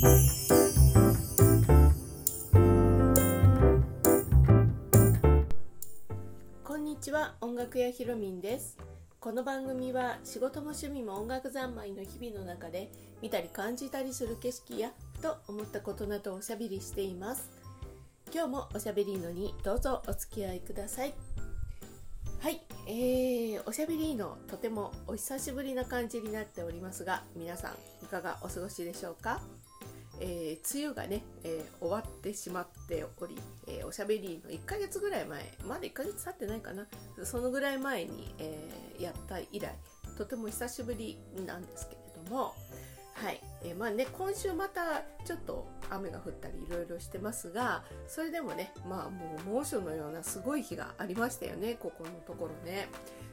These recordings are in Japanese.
こんにちは音楽屋ひろみんです。この番組は仕事も趣味も音楽三昧の日々の中で見たり感じたりする景色やふと思ったことなどをおしゃべりしています。今日もおしゃべりのにどうぞお付き合いください。はい、えー、おしゃべりのとてもお久しぶりな感じになっておりますが皆さんいかがお過ごしでしょうか？えー、梅雨がね、えー、終わってしまっており、えー、おしゃべりの1ヶ月ぐらい前まだ1ヶ月経ってないかな。そのぐらい前に、えやった以来とても久しぶりなんですけれどもはい、えまあね今週またちょっと雨が降ったりいろいろしてますがそれでもねまあもう猛暑のようなすごい日がありましたよねここのところね。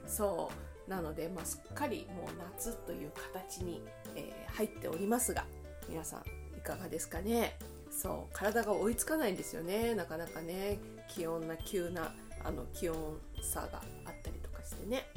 そう。なので、まあ、すっかりもう夏という形に、え入っておりますが皆さんかがですかね。そう体が追いつかないんですよね。なかなかね気温な急なあの気温差があったりとかしてね。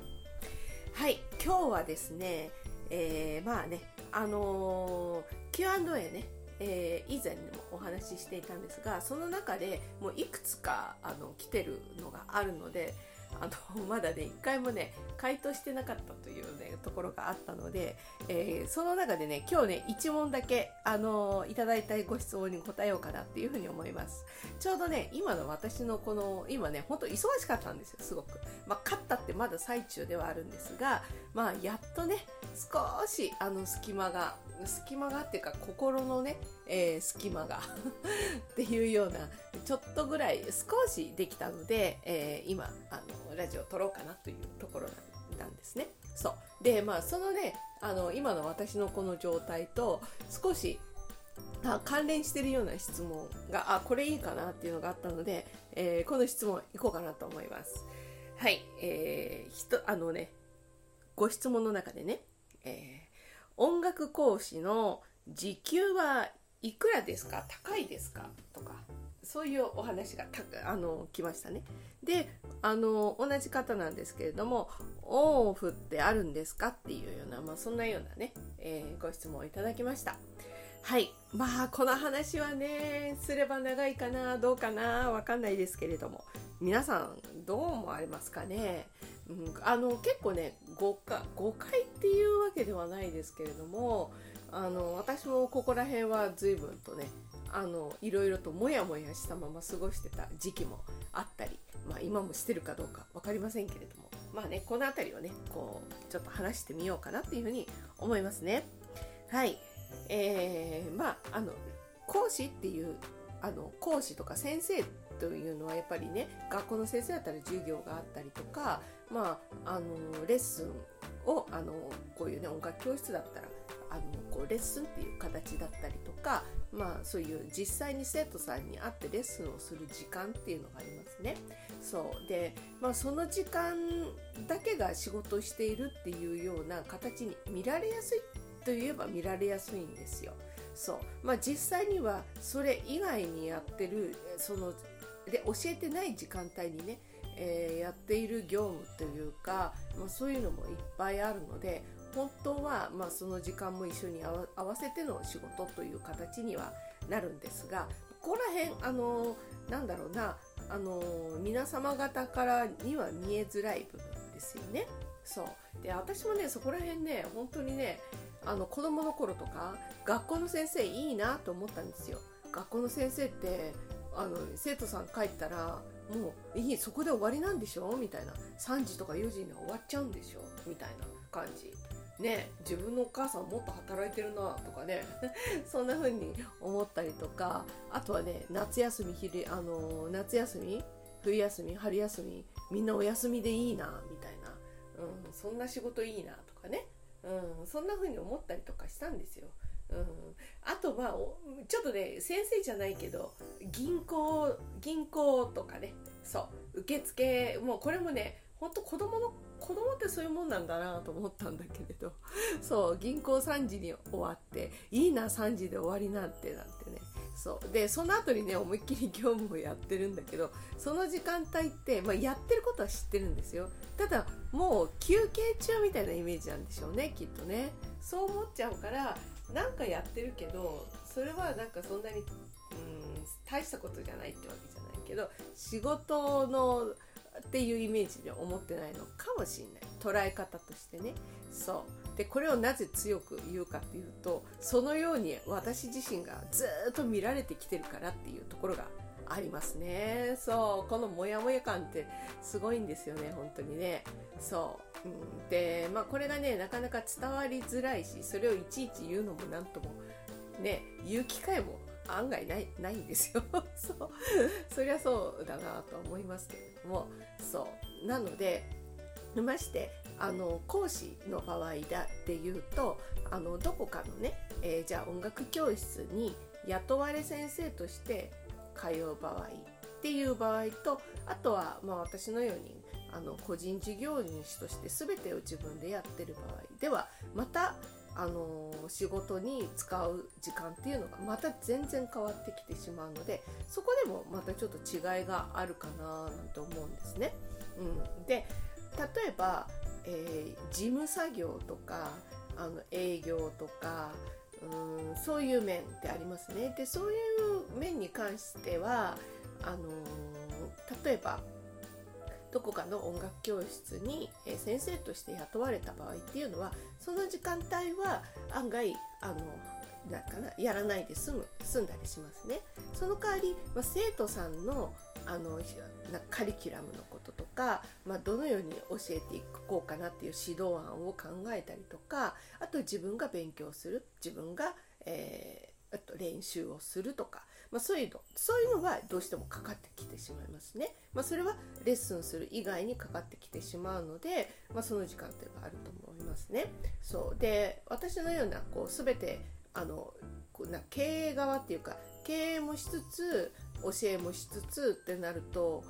はい今日はですね、えー、まあねあのー、Q&A ねえー、以前にもお話ししていたんですがその中でもういくつかあの来てるのがあるのであのまだね一回もね回答してなかったというねところがあったので、えー、その中でね今日ね1問だけあのいただいたご質問に答えようかなっていうふうに思います。ちょうどね今の私のこの今ねほんと忙しかったんですよすごく。まあ勝ったってまだ最中ではあるんですがまあやっとね少しあの隙間が隙間がっていうか心のね、えー、隙間が っていうようなちょっとぐらい少しできたので、えー、今あのラジオ撮ろうかなというところなんですね。そうでまあそのねあの今の私のこの状態と少しあ関連してるような質問があこれいいかなっていうのがあったので、えー、この質問いこうかなと思います。はい、えー、ひとあのねご質問の中でね、えー、音楽講師の時給はいくらですか？高いですか？とかそういうお話がたあの来ましたね。であの同じ方なんですけれどもオンオフってあるんですか？っていうような、まあ、そんなようなね、えー、ご質問をいただきました。はい。まあこの話はねすれば長いかなどうかなわかんないですけれども。皆さんどう思われますかね、うん、あの結構ね誤解誤解っていうわけではないですけれどもあの私もここら辺は随分とねあのいろいろとモヤモヤしたまま過ごしてた時期もあったり、まあ、今もしてるかどうか分かりませんけれどもまあねこの辺りをねこうちょっと話してみようかなっていうふうに思いますね。はいえー、まああの講師っていうあの講師とか先生というのはやっぱりね学校の先生だったら授業があったりとか、まあ、あのレッスンをあのこういうね音楽教室だったらあのこうレッスンっていう形だったりとか、まあ、そういう実際に生徒さんに会ってレッスンをする時間っていうのがありますね。そうで、まあ、その時間だけが仕事をしているっていうような形に見られやすいといえば見られやすいんですよ。そうまあ、実際にはそれ以外にやってるそので教えてない時間帯にね、えー、やっている業務というか、まあ、そういうのもいっぱいあるので本当は、まあ、その時間も一緒に合わせての仕事という形にはなるんですがここら辺あのなんだろうなあの皆様方からには見えづらい部分ですよね。そう。で私もねそこら辺ね本当にねあの子供の頃とか学校の先生いいなと思ったんですよ。学校の先生ってあの生徒さん帰ったらもういいそこで終わりなんでしょ？みたいな。3時とか4時には終わっちゃうんでしょ？みたいな感じ。ね自分のお母さんもっと働いてるなとかね そんな風に思ったりとかあとはね夏休み昼あの夏休み冬休み春休みみんなお休みでいいなみたいな、うん、そんな仕事いいなとかね、うん、そんな風に思ったりとかしたんですよ。うん、あとはちょっとね先生じゃないけど銀行銀行とかね。そう受付もうこれもねほんと子供の子供ってそういうもんなんだなと思ったんだけれど そう銀行3時に終わっていいな3時で終わりなんてなんてね。そう。でその後にね思いっきり業務をやってるんだけどその時間帯って、まあ、やってることは知ってるんですよ。ただもう休憩中みたいなイメージなんでしょうねきっとね。そう思っちゃうからなんかやってるけどそれはなんかそんなにうん大したことじゃないってわけじゃないけど仕事のっていうイメージで思ってないのかもしれない。捉え方としてね。そう。でこれをなぜ強く言うかっていうとそのように私自身がずっと見られてきてるからっていうところがありますね。そう。このモヤモヤ感ってすごいんですよね本当にね。そう、うん、でまあこれがねなかなか伝わりづらいしそれをいちいち言うのも何ともね言う機会も案外ないないんですよ。そう。そりゃそうだなと思いますけれども。そう。なのでましてあの講師の場合だっていうとあのどこかのね、えー、じゃあ音楽教室に雇われ先生として通う場合っていう場合とあとはまあ私のようにあの個人事業主として全てを自分でやってる場合ではまたあの仕事に使う時間っていうのがまた全然変わってきてしまうのでそこでもまたちょっと違いがあるかななんて思うんですね。うん、で例えば、えー、事務作業とかあの営業とかうんそういう面ってありますね。でそういう面に関してはあの例えばどこかの音楽教室に先生として雇われた場合っていうのはその時間帯は案外あのなんかなやらないで済む済んだりしますね。その代わり、まあ、生徒さんのあのカリキュラムのこととか、まあ、どのように教えていこうかなっていう指導案を考えたりとかあと自分が勉強する自分が、えー、あと練習をするとかまあ、そういうのそういうのがどうしてもかかってきてしまいますね。まあ、それはレッスンする以外にかかってきてしまうので、まあ、その時間っていうのがあると思いますね。そうで私のようなこう全てあのな経営側っていうか経営もしつつ教えもしつつってなると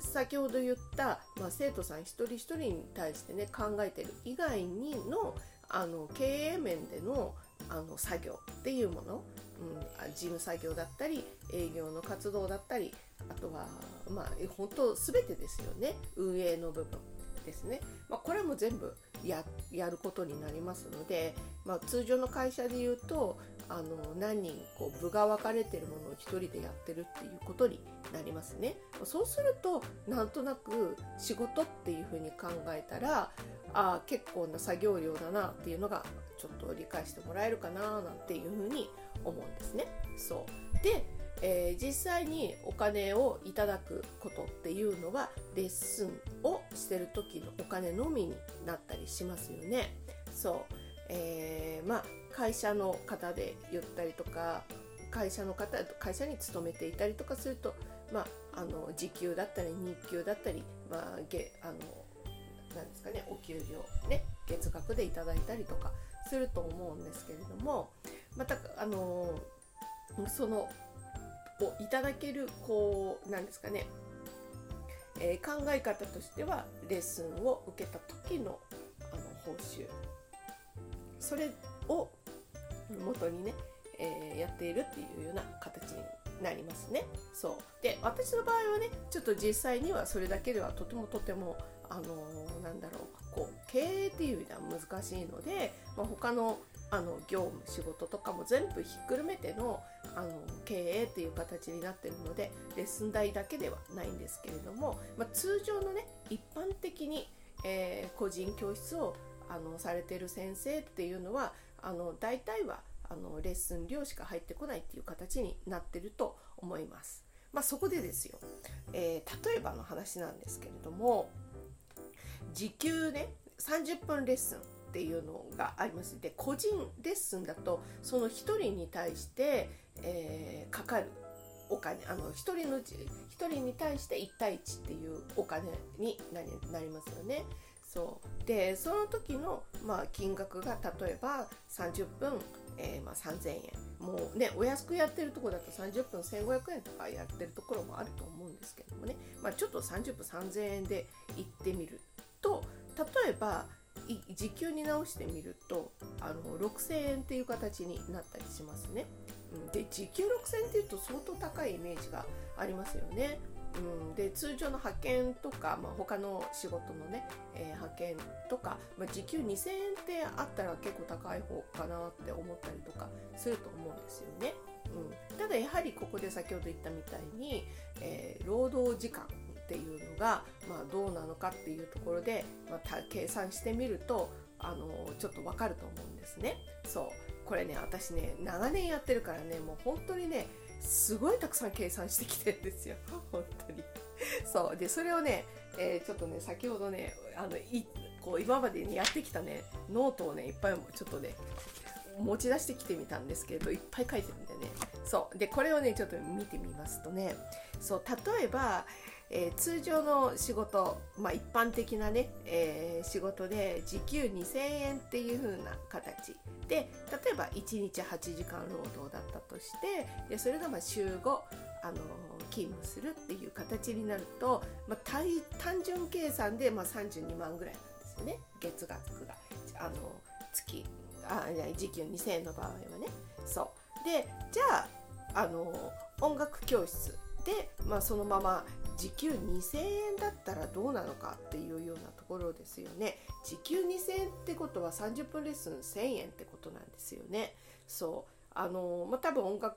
先ほど言った、まあ、生徒さん一人一人に対してね考えてる以外にのあの経営面でのあの作業っていうものうん、事務作業だったり営業の活動だったりあとはまあ本当全てですよね。運営の部分ですね、まあ、これも全部やることになりますので、まあ、通常の会社で言うとあの何人こう部が分かれてるものを1人でやってるっていうことになりますねそうするとなんとなく仕事っていうふうに考えたらあ結構な作業量だなっていうのがちょっと理解してもらえるかななんていうふうに思うんですね。そうで、えー、実際にお金をいただくことっていうのはレッスンをしてる時のお金のみになったりしますよね。そう、えー、まあ会社の方で言ったりとか会社の方会社に勤めていたりとかすると、まあ、あの時給だったり日給だったり、まあ、げあのなんですかねお給料ね月額でいただいたりとかすると思うんですけれどもまたあのそのをいただけるこうなんですかね、えー、考え方としてはレッスンを受けた時のあの報酬。それを元にね、えー、やっているっていうような形になりますね。そう。で私の場合はねちょっと実際にはそれだけではとてもとてもあのー、なんだろうこう経営っていう意味では難しいので、まあ、他のあの業務仕事とかも全部ひっくるめてのあの経営っていう形になってるのでレッスン代だけではないんですけれども、まあ、通常のね一般的に、えー、個人教室をあのされてる先生っていうのはあの大体はあのレッスン料しか入ってこないっていう形になってると思います。まあ、そこでですよ、えー、例えばの話なんですけれども時給ね30分レッスンっていうのがあります。で個人レッスンだとその1人に対して、えー、かかるお金あの1人のうち1人に対して1対1っていうお金になりなりますよね。そう。でその時の、まあ、金額が例えば30分、えー、まあ、3000円。もうねお安くやってるとこだと30分1500円とかやってるところもあると思うんですけどもね、まあ、ちょっと30分3000円で行ってみると例えば時給に直してみるとあの6000円っていう形になったりしますね。で時給6000っていうと相当高いイメージがありますよね。うん、で通常の派遣とか、まあ、他の仕事のね、えー、派遣とか、まあ、時給2000円ってあったら結構高い方かなって思ったりとかすると思うんですよね。うん、ただやはりここで先ほど言ったみたいに、えー、労働時間っていうのが、まあ、どうなのかっていうところで、まあ、計算してみるとあのちょっとわかると思うんですね。そう。これね私ね長年やってるからねもう本当にねすごいたくさん計算してきてるんですよ。本当に。そう。でそれをね、えー、ちょっとね先ほどねあのいこう今までにやってきたねノートをねいっぱいちょっとね持ち出してきてみたんですけれどいっぱい書いてるんでね。そう。でこれをねちょっと見てみますとね。そう。例えば、えー、通常の仕事、まあ、一般的なね、えー、仕事で時給2000円っていう風な形。で例えば1日8時間労働だったとしてでそれがまあ週5あの勤務するっていう形になると、まあ、単純計算でまあ32万ぐらいなんですよね。月額が。あの月あ時給2000円の場合はね。そう。でじゃああの音楽教室で、まあ、そのまま時給2000円だったらどうなのかっていうようなところですよね。時給2000円ってことは30分レッスン1000円ってことなんですよね。そう。あのまあ多分音楽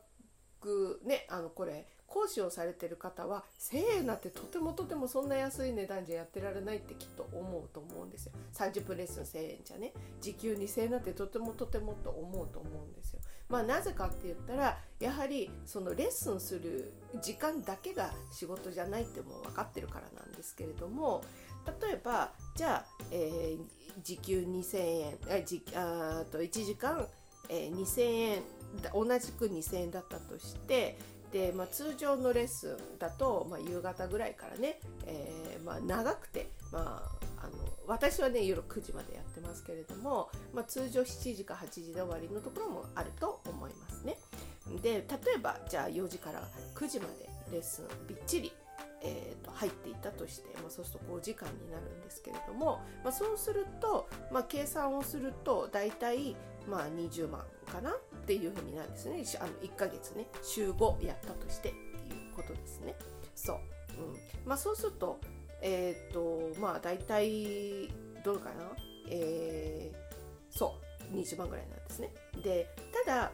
ねあのこれ講師をされてる方は1000円なんてとてもとてもそんな安い値段じゃやってられないってきっと思うと思うんですよ。30分レッスン1000円じゃね。時給2000円なんてとてもとてもと思うと思うんですよ。まあなぜかって言ったらやはりそのレッスンする時間だけが仕事じゃないってもう分かってるからなんですけれども例えばじゃあ、えー、時給2000円あじあと1時間、えー、2000円同じく2000円だったとしてで、まあ、通常のレッスンだと、まあ、夕方ぐらいからね、えー、まあ、長くて、まあ、あの私はね夜9時までやってますけれども、まあ、通常7時か8時で終わりのところもあると思いますね。で例えばじゃあ4時から9時までレッスンびっちりえー、と入っていたとして、まあ、そうすると5時間になるんですけれども、まあ、そうすると、まあ、計算をすると大体、まあ、20万かなっていうふうになるんですね。あの1ヶ月ね。週5やったとしてっていうことですね。そう、うん。まあ、そうするとえっ、ー、とまあ大体どうかな。えー、そう。20万ぐらいなんですね。でただ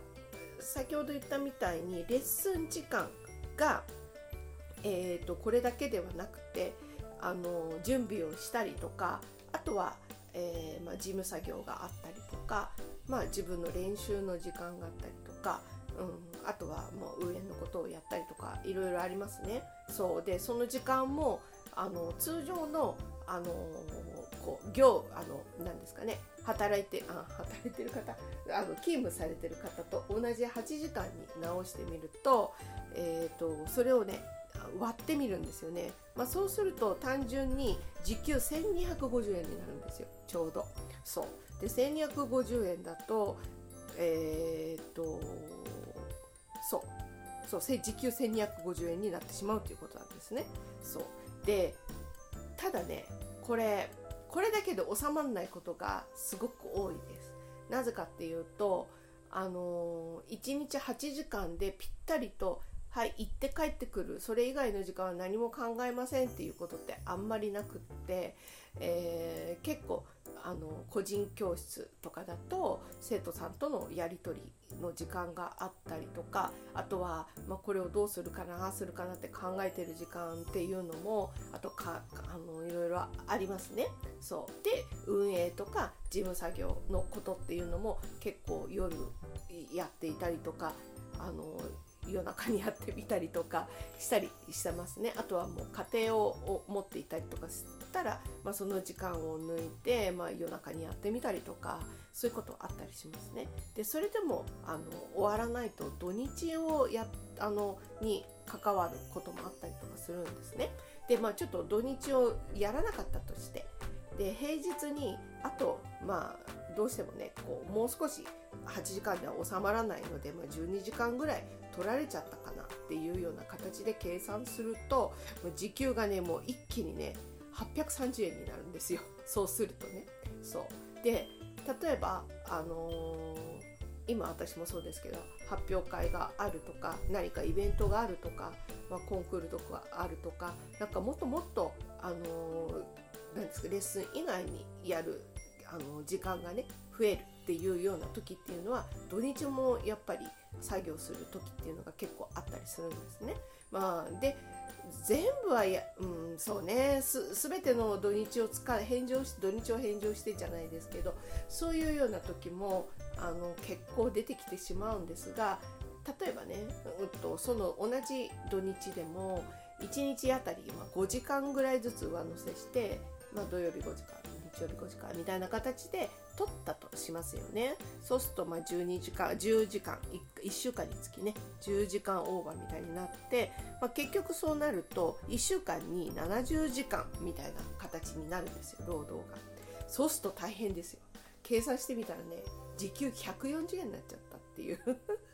先ほど言ったみたいにレッスン時間がえーと、これだけではなくてあの準備をしたりとかあとは、えー、まあ、事務作業があったりとか、まあ、自分の練習の時間があったりとか、うん、あとはもう上のことをやったりとかいろいろありますね。そう。でその時間もあの通常のあのこう業あのなんですかね。働いてあ働いてる方あの勤務されてる方と同じ8時間に直してみると,、えーとそれをね割ってみるんですよね、まあ、そうすると単純に時給1250円になるんですよ。ちょうど。そう。で1250円だとえー、っとそうそう時給1250円になってしまうということなんですね。そう。でただねこれこれだけで収まらないことがすごく多いです。なぜかっていうとあの1日8時間でぴったりとはい行って帰ってくる。それ以外の時間は何も考えませんっていうことってあんまりなくって、えー、結構あの個人教室とかだと生徒さんとのやり取りの時間があったりとかあとは、まあ、これをどうするかなああするかなって考えてる時間っていうのもあとかあのいろいろありますね。そうで運営とか事務作業のことっていうのも結構夜やっていたりとかあの夜中にやってみたりとかしたりしてますねあとはもう家庭を持っていたりとかしたら、まあ、その時間を抜いて、まあ、夜中にやってみたりとかそういうことあったりしますね。でそれでもあの終わらないと土日をやあのに関わることもあったりとかするんですね。でまあちょっと土日をやらなかったとしてで平日にあとまあどうしてもねこうもう少し8時間では収まらないので、まあ、12時間ぐらい取られちゃったかなっていうような形で計算すると時給がねもう一気にね830円になるんですよ。そうするとね。そう。で例えばあのー、今私もそうですけど発表会があるとか何かイベントがあるとか、まあ、コンクールとかあるとかなんかもっともっとあのー、なんですかレッスン以外にやるあの時間がね増える。っていうような時っていうのは土日もやっぱり作業する時っていうのが結構あったりするんですね。まあ、で全部はや、うん、そうねす全ての土日を使う返上し土日を返上してじゃないですけどそういうような時もあの結構出てきてしまうんですが例えばね、うんと、その同じ土日でも1日あたり5時間ぐらいずつ上乗せして、まあ、土曜日5時間日曜日5時間みたいな形で取ったとしますよね。そうするとまあ12時間10時間 1, 1週間につきね10時間オーバーみたいになって、まあ、結局そうなると1週間に70時間みたいな形になるんですよ労働が。そうすると大変ですよ。計算してみたらね時給140円になっちゃったっていう。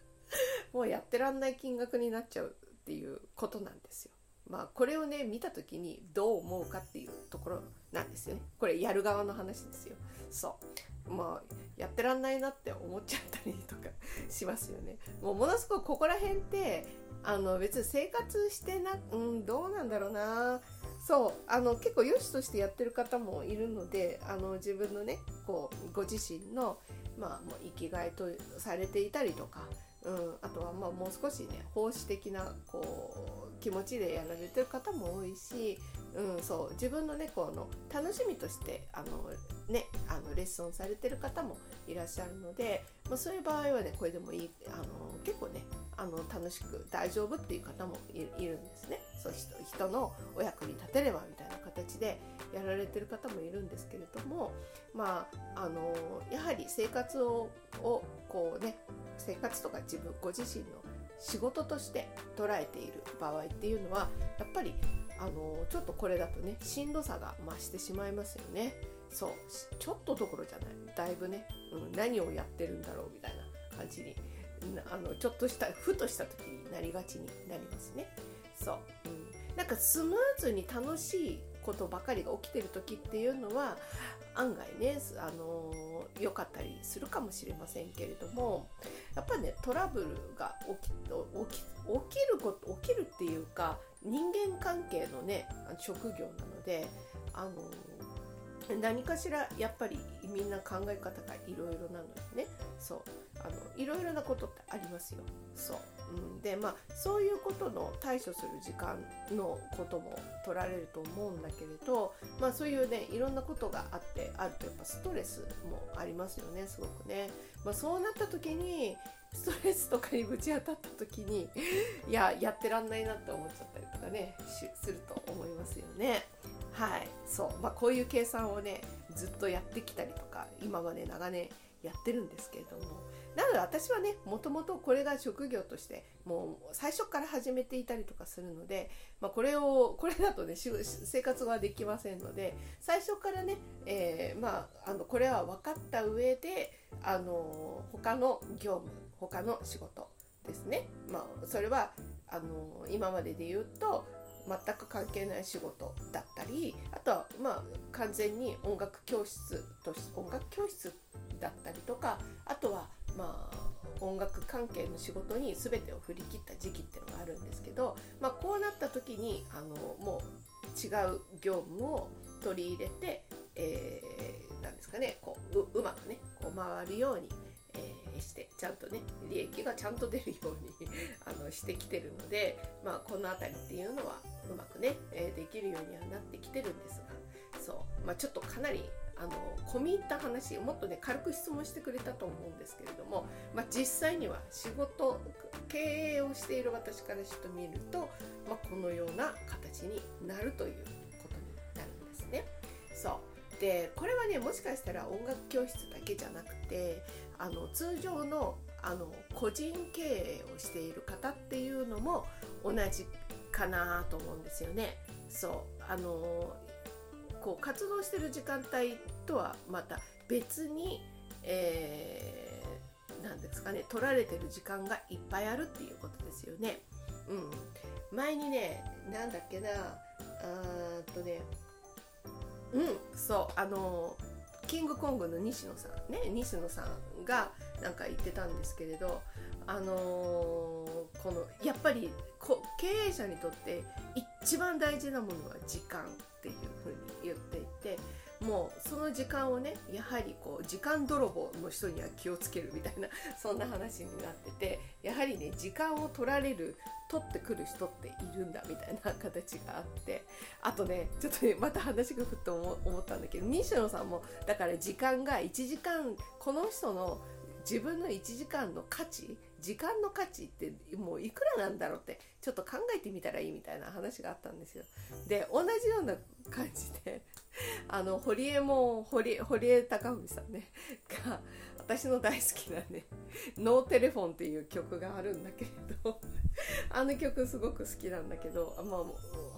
もうやってらんない金額になっちゃうっていうことなんですよ。まあこれをね見た時にどう思うかっていうところなんですよね。これやる側の話ですよ。そう。まあやってらんないなって思っちゃったりとかしますよね。もうものすごくここら辺ってあの別に生活してなうんどうなんだろうな。そうあの結構良しとしてやってる方もいるのであの自分のねこうご自身の、まあ、もう生きがいとされていたりとか、うん、あとはまあもう少しね奉仕的なこう気持ちでやられてる方も多いし、うん、そう自分のねこの楽しみとしてあの、ね、あのレッスンされてる方もいらっしゃるので、まあ、そういう場合はねこれでもいいあの結構ねあの楽しく大丈夫っていう方もいるんですね。そう人のお役に立てればみたいな形でやられてる方もいるんですけれどもまああのやはり生活をこうね生活とか自分ご自身の仕事として捉えている場合っていうのはやっぱりあのちょっとこれだとねしんどさが増してしまいますよね。そう。ちょっとどころじゃない。だいぶね、うん、何をやってるんだろうみたいな感じにあのちょっとしたふとした時になりがちになりますね。そう、うん、なんかスムーズに楽しいことばかりが起きてる時っていうのは案外ね、あの良かったりするかもしれませんけれどもやっぱねトラブルが起き起き起きること起きるっていうか人間関係のね職業なのであの何かしらやっぱりみんな考え方がいろいろなのでね。そう。あのいろいろなことってありますよ。そう、うん、でまあそういうことの対処する時間のことも取られると思うんだけれどまあそういうねいろんなことがあってあるとやっぱストレスもありますよねすごくね、まあ、そうなった時にストレスとかにぶち当たった時に いややってらんないなって思っちゃったりとかねすると思いますよね。はい。そう。まあこういう計算をねずっとやってきたりとか今まで長年やってるんですけれどもなので私はねもともとこれが職業としてもう最初から始めていたりとかするので、まあ、これをこれだとね生活はできませんので最初からね、えー、まあ、あのこれは分かった上であの他の業務他の仕事ですね、まあ、それはあの今までで言うと全く関係ない仕事だったりあとはまあ完全に音楽教室とし音楽教室だったりとかあとは関係の仕事に全てを振り切った時期っていうのがあるんですけど、まあ、こうなった時にあのもう違う業務を取り入れて、えー、なんですかねこううまくねこう回るように、えー、してちゃんとね利益がちゃんと出るように あのしてきてるので、まあ、この辺りっていうのはうまくね、え、できるようにはなってきてるんですがそう、まあ、ちょっとかなりあの込み入った話もっとね軽く質問してくれたと思うんですけれども、まあ、実際には仕事経営をしている私からしてみると、まあ、このような形になるということになるんですね。そうでこれはねもしかしたら音楽教室だけじゃなくてあの通常のあの個人経営をしている方っていうのも同じかなと思うんですよね。そうあのこう活動してる時間帯とはまた別に、えー、なんですかね取られてる時間がいっぱいあるっていうことですよね。うん、前にねなんだっけなあとねうんそうあのキングコングの西野さんね西野さんがなんか言ってたんですけれどあのー、このやっぱりこ経営者にとって一一番大事なものは時間っていうふうに言っていてもうその時間をねやはりこう時間泥棒の人には気をつけるみたいな そんな話になっててやはりね時間を取られる取ってくる人っているんだみたいな形があってあとねちょっとねまた話がふっと思ったんだけど西野さんもだから時間が1時間この人の自分の1時間の価値時間の価値ってもういくらなんだろうってちょっと考えてみたらいいみたいな話があったんですよ。で同じような感じであの堀江も堀堀江貴文さんねが私の大好きなね「ノーテレフォン」っていう曲があるんだけれど あの曲すごく好きなんだけどまあ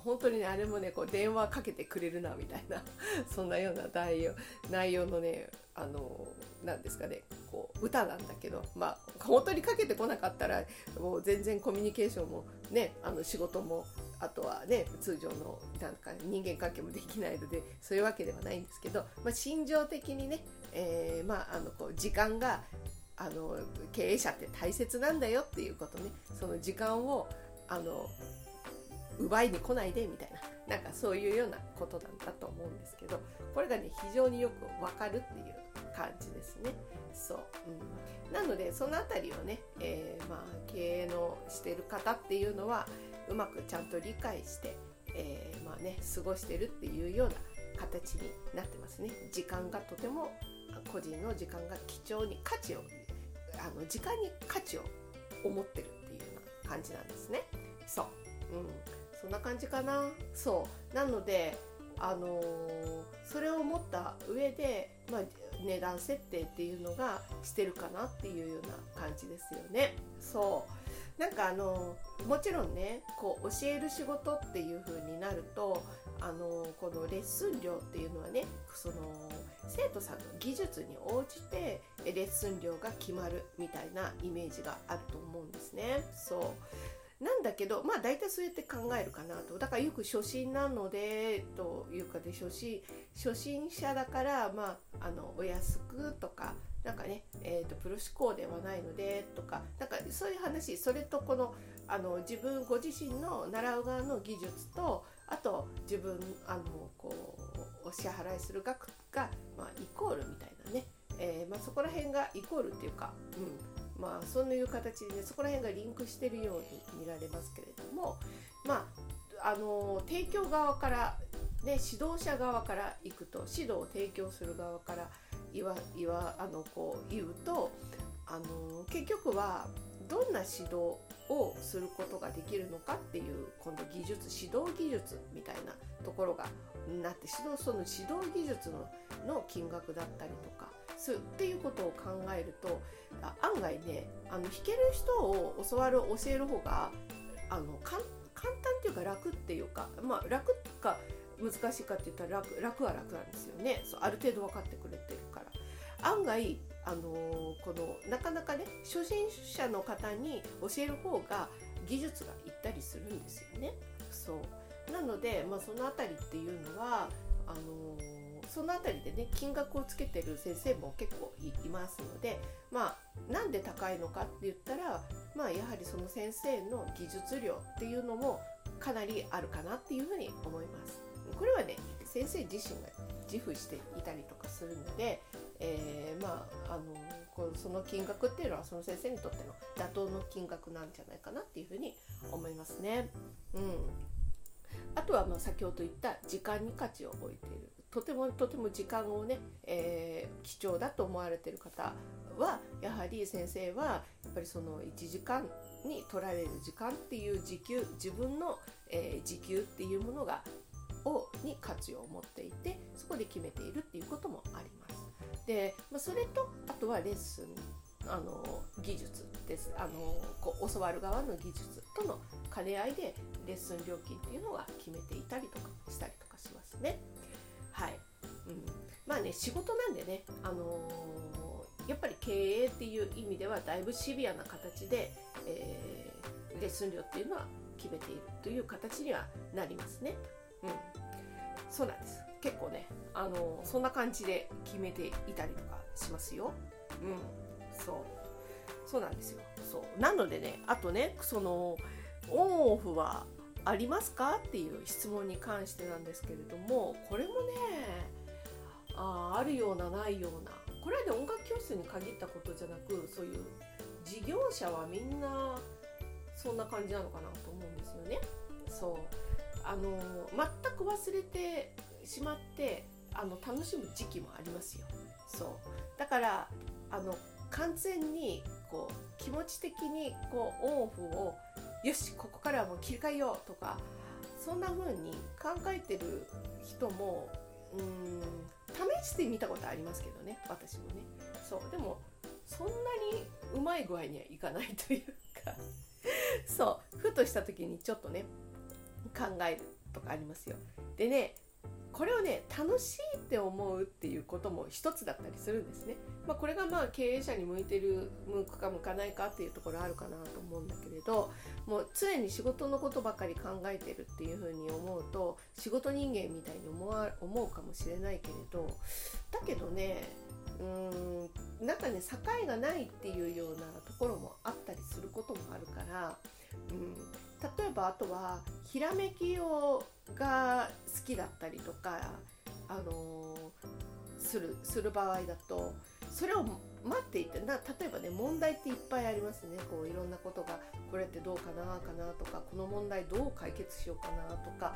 本当にねあれもねこう電話かけてくれるなみたいな そんなような内容内容のねあの何ですかねこう歌なんだけどまあ本当にかけてこなかったらもう全然コミュニケーションもねあの仕事もあとはね通常のなんか人間関係もできないのでそういうわけではないんですけど、まあ、心情的にね、えー、まああのこう時間があの経営者って大切なんだよっていうことね。その時間をあの奪いに来ないでみたいな。なんかそういうようなことなんだと思うんですけどこれがね非常によくわかるっていう感じですね。そう、うん、なのでその辺りをね、えー、まあ、経営のしてる方っていうのはうまくちゃんと理解して、えー、まあね、過ごしてるっていうような形になってますね。時間がとても個人の時間が貴重に価値をあの時間に価値を思ってるっていうような感じなんですね。そう、うん、そんな感じかな。そうなのであのー、それを思った上で、まあ、値段設定っていうのがしてるかなっていうような感じですよね。そうなんかあのもちろんねこう教える仕事っていう風になるとあのこのレッスン料っていうのはねその生徒さんの技術に応じてレッスン料が決まるみたいなイメージがあると思うんですね。そうなんだけどまあ大体そうやって考えるかなと。だからよく初心なのでというかで初心初心者だからまああのお安くとかなんかね、えーと、プロ志向ではないのでとかなんかそういう話それとこのあの自分ご自身の習う側の技術とあと自分あのこうお支払いする額が、まあ、イコールみたいなね、えーまあ、そこら辺がイコールっていうか、うん、まあそういう形でねそこら辺がリンクしてるように見られますけれどもまああの提供側からね指導者側から行くと指導を提供する側から言わ言わあのこう言うとあの結局はどんな指導をすることができるのかっていう今度技術指導技術みたいなところがなって指導その指導技術のの金額だったりとかすっていうことを考えると案外ねあの弾ける人を教わる教える方があの簡単っていうか楽っていうかまあ楽か難しいかって言ったら楽楽は楽なんですよね。そうある程度分かってくれてるから。案外あのー、このなかなかね初心者の方に教える方が技術がいったりするんですよね。そう。なので、まあ、その辺りっていうのはあのーその辺りでね金額をつけてる先生も結構いますのでまあなんで高いのかって言ったらまあやはりその先生の技術量っていうのもかなりあるかなっていうふうに思います。これはね先生自身が自負していたりとかするので、えー、まああのこその金額っていうのはその先生にとっての妥当の金額なんじゃないかなっていうふうに思いますね。うんあとはまあ先ほど言った時間に価値を置いているとてもとても時間をね、えー、貴重だと思われてる方はやはり先生はやっぱりその1時間に取られる時間っていう時給自分の、えー、時給っていうものがをに価値を持っていてそこで決めているっていうこともあります。で、まあ、それとあとはレッスンあの技術ですあのこう教わる側の技術との兼ね合いでレッスン料金っていうのが決めていたりとかしたりとかしますね。はい、うん、まあね仕事なんでね、あのー、やっぱり経営っていう意味ではだいぶシビアな形で、えー、レッスン料っていうのは決めているという形にはなりますね。うん、そうなんです。結構ね、あのー、そんな感じで決めていたりとかしますよ。うん、そう。そうなんですよ。そう。なのでね、あとね、その、オンオフはありますか？っていう質問に関してなんですけれどもこれもねああるようなないようなこれはね音楽教室に限ったことじゃなくそういう事業者はみんなそんな感じなのかなと思うんですよね。そうあの全く忘れてしまってあの楽しむ時期もありますよ。そうだからあの完全にこう気持ち的にこうオンオフをよしここからはもう切り替えようとかそんな風に考えてる人もうん試してみたことありますけどね私もね。そうでもそんなにうまい具合にはいかないというかそうふとした時にちょっとね考えるとかありますよ。でねこれをね楽しいって思うっていうことも一つだったりするんですね。まあ、これがまあ経営者に向いてる向くか向かないかっていうところあるかなと思うんだけれどもう常に仕事のことばかり考えてるっていうふうに思うと仕事人間みたいに思わ思うかもしれないけれどだけどねうーんなんかね境がないっていうようなところもあったりすることもあるから、うん、例えばあとはひらめきをが好きだったりとか、あのー、するする場合だとそれを待っていてな例えばね問題っていっぱいありますね。こういろんなことがこれってどうかなかなとかこの問題どう解決しようかなとか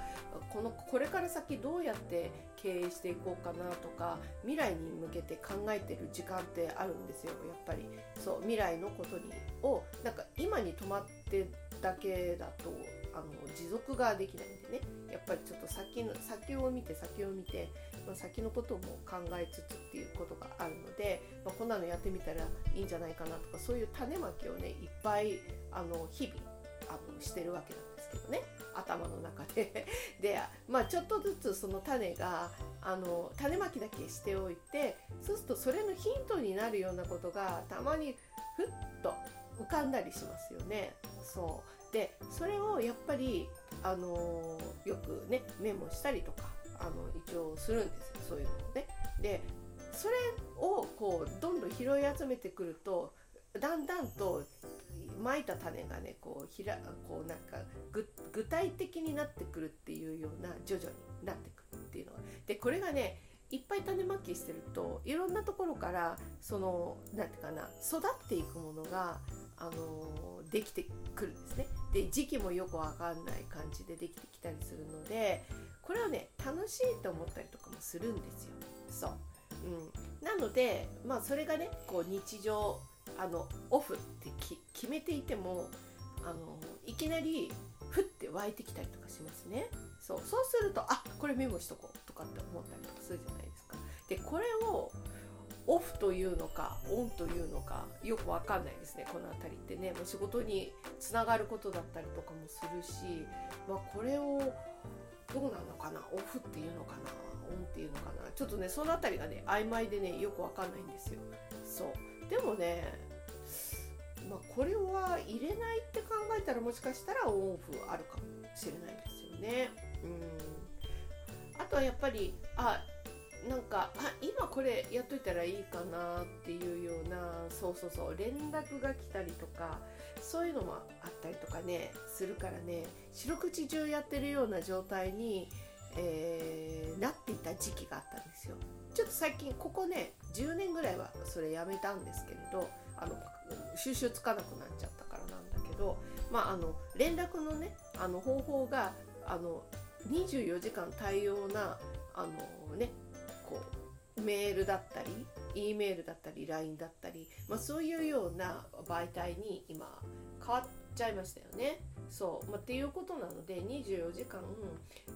このこれから先どうやって経営していこうかなとか未来に向けて考えてる時間ってあるんですよやっぱり。そう未来のことにをなんか今に止まってだけだとあの持続ができないんでね。やっぱりちょっと先の先を見て先を見て、まあ、先のことも考えつつっていうことがあるので、まあ、こんなのやってみたらいいんじゃないかなとかそういう種まきをねいっぱいあの日々あのしてるわけなんですけどね。頭の中で。で、まあ、ちょっとずつその種があの種まきだけしておいてそうするとそれのヒントになるようなことがたまにふっと浮かんだりしますよね。そうでそれをやっぱり、あのー、よくねメモしたりとかあの一応するんですよそういうのをね。でそれをこうどんどん拾い集めてくるとだんだんとまいた種がねこうひらこうなんか具体的になってくるっていうような徐々になってくるっていうのはでこれがねいっぱい種まきしてるといろんなところからその何て言うかな育っていくものがあのできてくるんですね。で時期もよくわかんない感じでできてきたりするのでこれをね楽しいと思ったりとかもするんですよ。そう、うん、なのでまあそれがねこう日常あのオフって決めていてもあのいきなりふって湧いてきたりとかしますね。そう。そうするとあこれメモしとこうとかって思ったりとかするじゃないですか。でこれをオフというのかオンというのかよくわかんないですねこの辺りってね。もう仕事につながることだったりとかもするし、まあ、これをどうなのかなオフっていうのかなオンっていうのかな。ちょっとねその辺りがね曖昧でねよくわかんないんですよ。そう。でもねまあ、これは入れないって考えたらもしかしたらオンオフあるかもしれないですよね。うん。あとはやっぱりあなんかあ今これやっといたらいいかなっていうようなそうそうそう連絡が来たりとかそういうのもあったりとかねするからね四六時中やってるような状態に、えー、なっていた時期があったんですよ。ちょっと最近ここね10年ぐらいはそれやめたんですけれどあの収集つかなくなっちゃったからなんだけど、まあ、あの連絡のねあの方法があの24時間対応なあのねこうメールだったり E メールだったり LINE だったり、まあ、そういうような媒体に今変わっちゃいましたよね。そう、まあ、っていうことなので24時間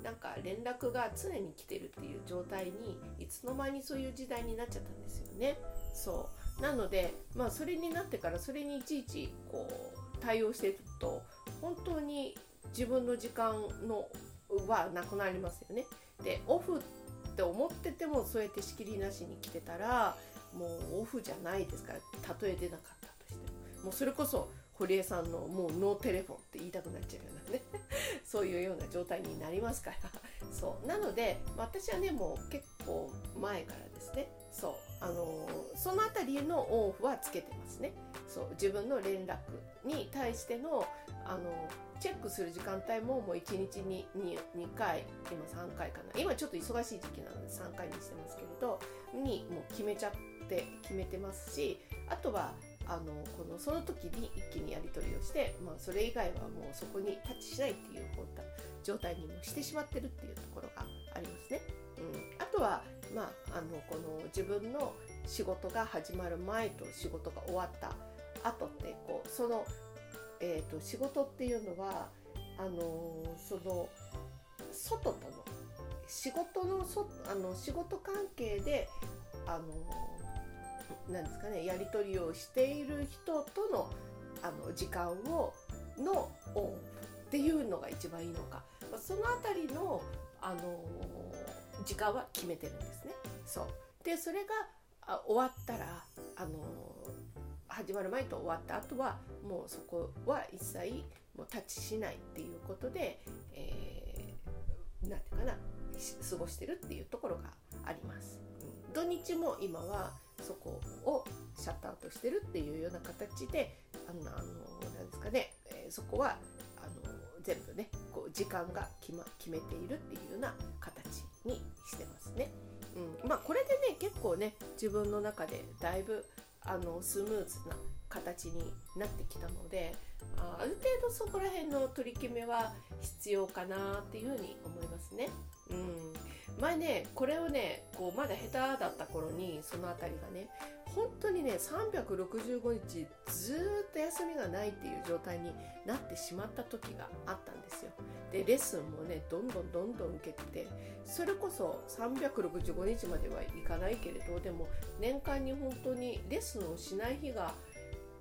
なんか連絡が常に来てるっていう状態にいつの間にそういう時代になっちゃったんですよね。そうなので、まあ、それになってからそれにいちいちこう対応していくと本当に自分の時間のはなくなりますよね。でオフっって思っててもそうやって仕切りなしに来てたらもうオフじゃないですからたとえ出なかったとしても。もうそれこそ堀江さんのもうノーテレフォンって言いたくなっちゃうようなね。そういうような状態になりますから。そう。なので私はねもう結構前からですね。そう。あの、その辺りのオンオフはつけてますね。そう。自分の連絡に対してのあのチェックする時間帯ももう1日に 2, 2回今3回かな今ちょっと忙しい時期なので3回にしてますけれどにもう決めちゃって決めてますしあとはあのこのその時に一気にやり取りをして、まあ、それ以外はもうそこにタッチしないっていう状態にもしてしまってるっていうところがありますね。うん、あとは、まあ、あのこの自分の仕事が始まる前と仕事が終わった後ってこうその、えーと、仕事っていうのはあのその外との仕事のそあの仕事関係であのなんですかねやり取りをしている人とのあの時間をのオンっていうのが一番いいのかその辺りの、あの時間は決めてるんですね。そうでそれがあ終わったら、あの始まる前と終わった後はもうそこは一切もうタッチしないっていうことで、えー、なんていうかな過ごしてるっていうところがあります。うん、土日も今はそこをシャットアウトしてるっていうような形であのあのなんですかね、えー、そこはあの全部ねこう時間が決,、ま、決めているっていうような形にしてますね。うん、まあこれでね結構ね自分の中でだいぶあのスムーズな形になってきたのであある程度そこら辺の取り決めは必要かなっていうふうに思いますね。うん、前ねこれをねこうまだ下手だった頃にその辺りがね本当にね365日ずっと休みがないっていう状態になってしまった時があったんですよ。でレッスンもねどんどんどんどん受けてそれこそ365日まではいかないけれどでも年間に本当にレッスンをしない日が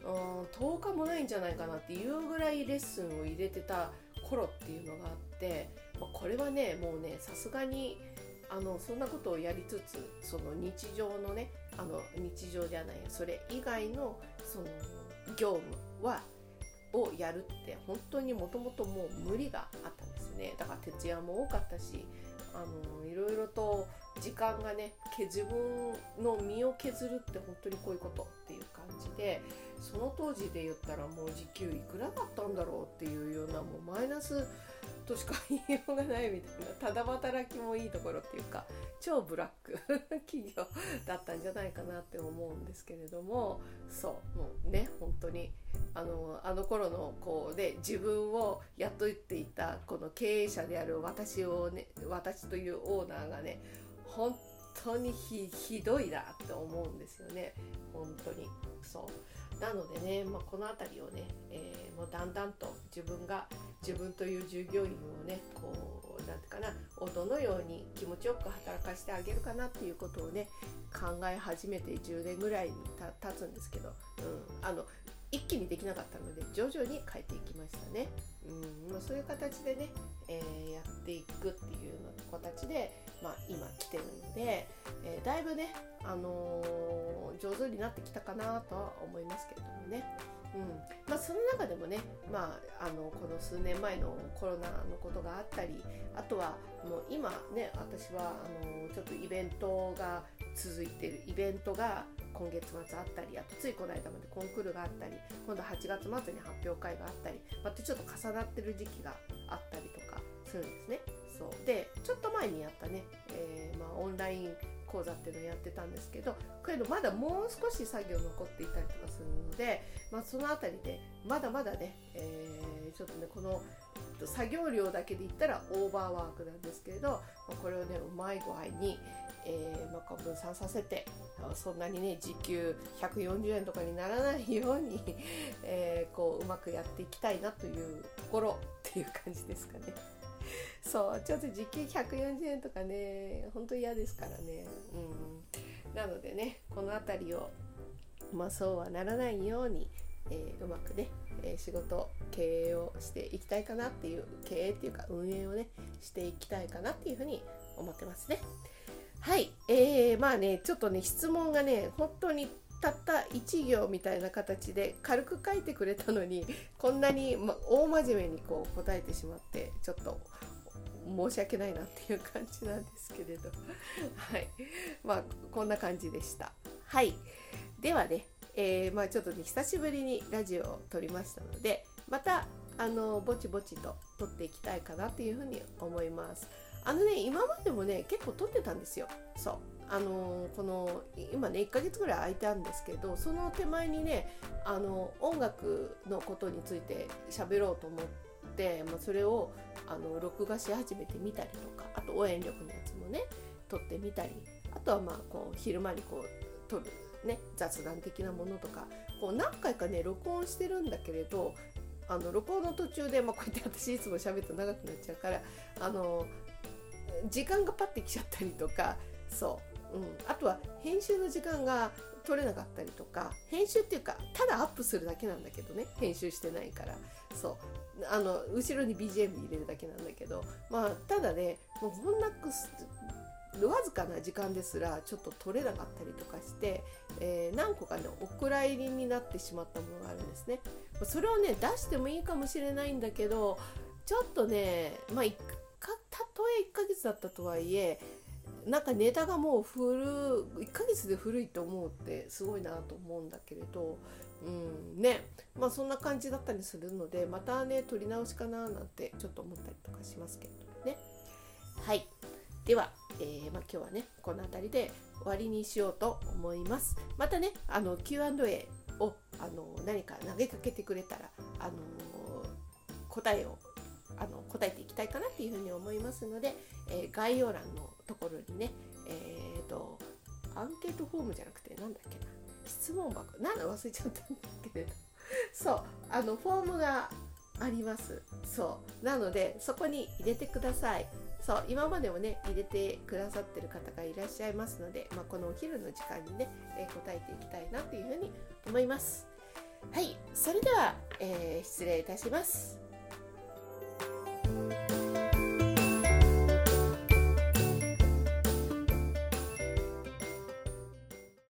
うん10日もないんじゃないかなっていうぐらいレッスンを入れてた頃っていうのがあって、まあ、これはねもうねさすがにあのそんなことをやりつつその日常のねあの日常じゃないそれ以外のその業務はをやるって本当にもともともう無理があったんですね。だから徹夜も多かったしあのいろいろと時間がね自分の身を削るって本当にこういうことっていう感じでその当時で言ったらもう時給いくらだったんだろうっていうようなもうマイナスとしか言いようがないみたいなただ働きもいいところっていうか超ブラック 企業だったんじゃないかなって思うんですけれどもそうもうね本当にあのあの頃のこうで自分を雇っていたこの経営者である私をね私というオーナーがね本当にひどいなって思うんですよね。本当に。そう。なのでね、まあ、この辺りをね、えー、もうだんだんと自分が自分という従業員をねこうなんてかなをどのように気持ちよく働かせてあげるかなっていうことをね考え始めて10年ぐらいに経つんですけど、うん、あの一気にできなかったので徐々に変えていきましたね。うんま、そういう形でね、えー、やっていくっていうの形で、まあ、今来てるので、えー、だいぶね、あのー、上手になってきたかなとは思いますけれどもね。うんまあ、その中でもね、まあ、あのこの数年前のコロナのことがあったりあとはもう今ね私はあのちょっとイベントが続いてるイベントが今月末あったりあとついこの間までコンクールがあったり今度8月末に発表会があったりまたちょっと重なってる時期があったりとかするんですね。そうでちょっと前にやったね、えー、まあ、オンライン講座っていうのをやってたんですけどけどまだもう少し作業残っていたりとかするので、まあ、その辺りでまだまだね、えー、ちょっとねこの作業量だけで言ったらオーバーワークなんですけれど、まあ、これをねうまい具合に、えーまあ、分散させてそんなにね時給140円とかにならないように えー、こううまくやっていきたいなというところっていう感じですかね。そうちょっと時給140円とかねほんと嫌ですからね。うん、なのでねこの辺りをまあそうはならないように、えー、うまくね、えー、仕事経営をしていきたいかなっていう経営っていうか運営をねしていきたいかなっていうふうに思ってますね。はい、えー、まあねちょっとね質問がね本当にたった1行みたいな形で軽く書いてくれたのにこんなに、ま、大真面目にこう答えてしまってちょっと申し訳ないなっていう感じなんですけれど。はい。まあこんな感じでした。はい。ではね、えー、まあちょっとね久しぶりにラジオを撮りましたのでまたあのぼちぼちと撮っていきたいかなっていうふうに思います。あのね今までもね結構撮ってたんですよ。そう。あのこの今ね1ヶ月ぐらい空いたんですけどその手前にねあの音楽のことについて喋ろうと思って、まあ、それをあの録画し始めてみたりとかあと応援力のやつもね撮ってみたりあとはまあこう昼間にこう撮る、ね、雑談的なものとかこう何回かね録音してるんだけれどあの録音の途中で、まあ、こうやって私いつも喋ると長くなっちゃうからあの時間がパッてきちゃったりとかそう、うん、あとは編集の時間が取れなかったりとか編集っていうかただアップするだけなんだけどね編集してないから。そう。あの後ろに BGM 入れるだけなんだけどまあただねもうほんなくわずかな時間ですらちょっと取れなかったりとかして、えー、何個かねお蔵入りになってしまったものがあるんですね。それをね出してもいいかもしれないんだけどちょっとねまあたとえ1ヶ月だったとはいえなんかネタがもう古1ヶ月で古いと思うってすごいなと思うんだけれどうん。ね。まあそんな感じだったりするのでまたね撮り直しかななんてちょっと思ったりとかしますけどね。はい。では、えー、まあ、今日はねこの辺りで終わりにしようと思います。またねあの Q&A をあの何か投げかけてくれたらあの答えをあの答えていきたいかなっていうふうに思いますので、えー、概要欄のところにね、えーと、アンケートフォームじゃなくてなんだっけな。質問箱。なんだ忘れちゃったんだけ。れどそうあのフォームがあります。そう。なのでそこに入れてください。そう今までもね入れてくださってる方がいらっしゃいますので、まあ、このお昼の時間にね、えー、答えていきたいなというふうに思います。はいそれでは、えー、失礼いたします。